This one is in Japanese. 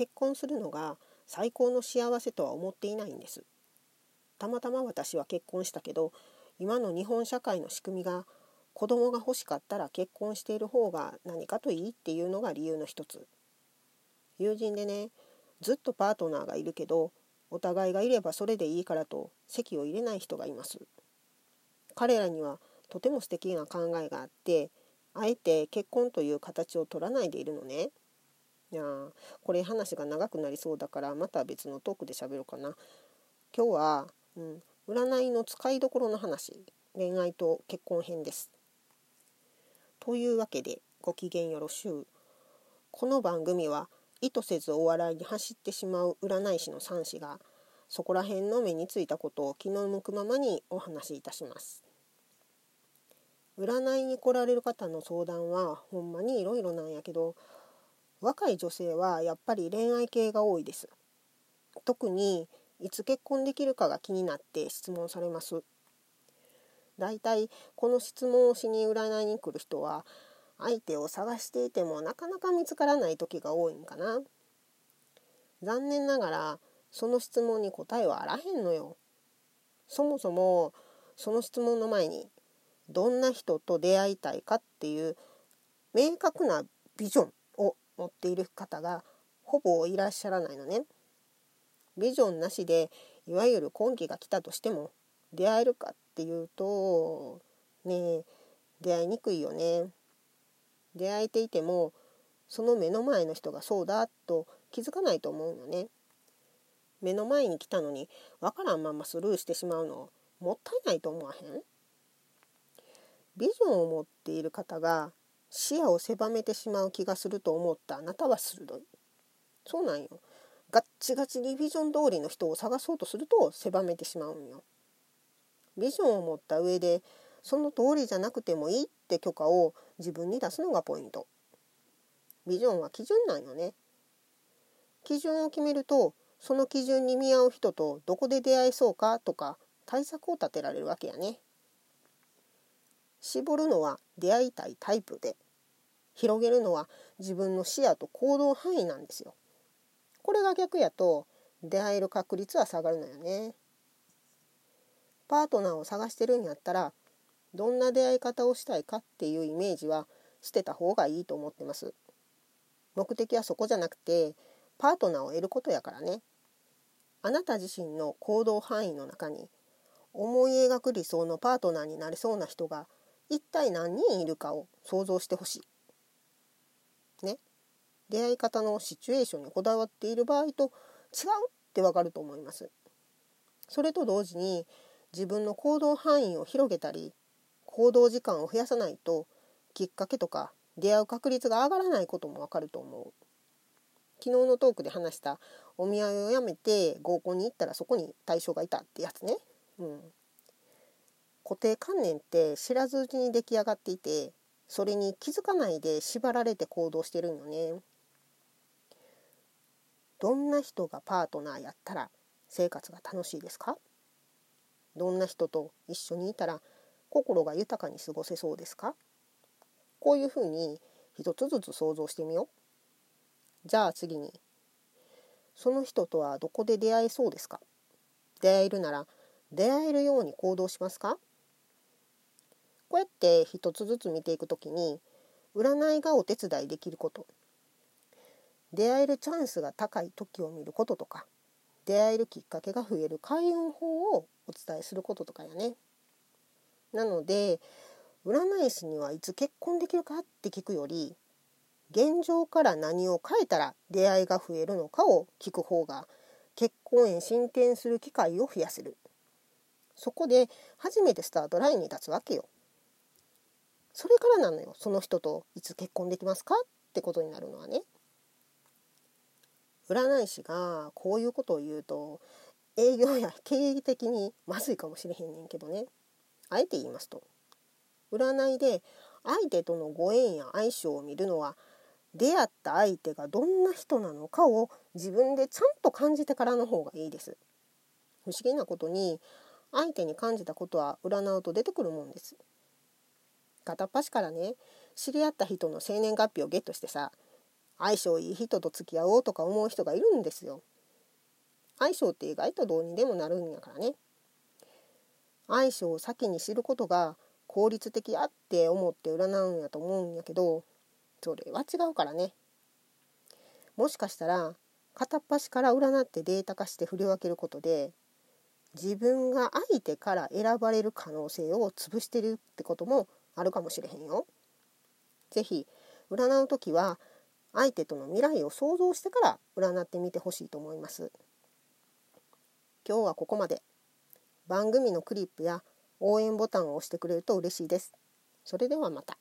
結婚するのが最高の幸せとは思っていないんです。たまたま私は結婚したけど今の日本社会の仕組みが子供が欲しかったら結婚している方が何かといいっていうのが理由の一つ。友人でねずっとパートナーがいるけどお互いがいればそれでいいからと籍を入れない人がいます。彼らにはとても素敵な考えがあってあえて結婚という形を取らないでいるのね。いやこれ話が長くなりそうだからまた別のトークで喋ろうかな。今日は、うん、占いの使いどころの話。恋愛と結婚編です。というわけでご機嫌よろしゅう。この番組は意図せずお笑いに走ってしまう占い師の三子がそこら辺の目についたことを気の向くままにお話しいたします。占いに来られる方の相談はほんまにいろいろなんやけど若い女性はやっぱり恋愛系が多いです。特にいつ結婚できるかが気になって質問されます。だいたいこの質問をしに占いに来る人は相手を探していてもなかなか見つからない時が多いんかな。残念ながらその質問に答えはあらへんのよ。そもそもその質問の前にどんな人と出会いたいかっていう明確なビジョン。持っている方がほぼいらっしゃらないのねビジョンなしでいわゆる今期が来たとしても出会えるかっていうとね出会いにくいよね。出会えていてもその目の前の人がそうだと気づかないと思うのね。目の前に来たのにわからんままスルーしてしまうのもったいないと思わへん？ビジョンを持っている方が視野を狭めてしまう気がすると思ったあなたは鋭い。そうなんよ。ガッチガチにビジョン通りの人を探そうとすると狭めてしまうんよ。ビジョンを持った上でその通りじゃなくてもいいって許可を自分に出すのがポイント。ビジョンは基準なんよね。基準を決めるとその基準に見合う人とどこで出会えそうかとか対策を立てられるわけやね。絞るのは出会いたいタイプで広げるのは自分の視野と行動範囲なんですよ。これが逆やと出会える確率は下がるのよね。パートナーを探してるんやったらどんな出会い方をしたいかっていうイメージは捨てた方がいいと思ってます。目的はそこじゃなくてパートナーを得ることやからね。あなた自身の行動範囲の中に思い描く理想のパートナーになれそうな人が一体何人いるかを想像してほしい。ね。出会い方のシチュエーションにこだわっている場合と違うってわかると思います。それと同時に自分の行動範囲を広げたり行動時間を増やさないときっかけとか出会う確率が上がらないこともわかると思う。昨日のトークで話したお見合いをやめて合コンに行ったらそこに対象がいたってやつね。うん、固定観念って知らずうちに出来上がっていてそれに気づかないで縛られて行動してるんよね。どんな人がパートナーやったら生活が楽しいですか？どんな人と一緒にいたら心が豊かに過ごせそうですか？こういうふうに一つずつ想像してみよう。じゃあ次にその人とはどこで出会えそうですか？出会えるなら出会えるように行動しますか？こうやって一つずつ見ていくときに占いがお手伝いできること。出会えるチャンスが高い時を見ることとか出会えるきっかけが増える開運法をお伝えすることとかやね。なので占い師にはいつ結婚できるかって聞くより現状から何を変えたら出会いが増えるのかを聞く方が結婚へ進展する機会を増やせる。そこで初めてスタートラインに立つわけよ。それからなのよその人といつ結婚できますかってことになるのはね占い師がこういうことを言うと営業や経営的にまずいかもしれへんねんけどねあえて言いますと占いで相手とのご縁や相性を見るのは出会った相手がどんな人なのかを自分でちゃんと感じてからの方がいいです。不思議なことに相手に感じたことは占うと出てくるもんです。片っ端からね知り合った人の生年月日をゲットしてさ相性いい人と付き合おうとか思う人がいるんですよ。相性って意外とどうにでもなるんやからね。相性を先に知ることが効率的やって思って占うんやと思うんやけどそれは違うからね。もしかしたら片っ端から占ってデータ化して振り分けることで自分が相手から選ばれる可能性を潰してるってこともあるかもしれへんよ。是非占う時は相手との未来を想像してから占ってみてほしいと思います。今日はここまで。番組のクリップや応援ボタンを押してくれると嬉しいです。それではまた。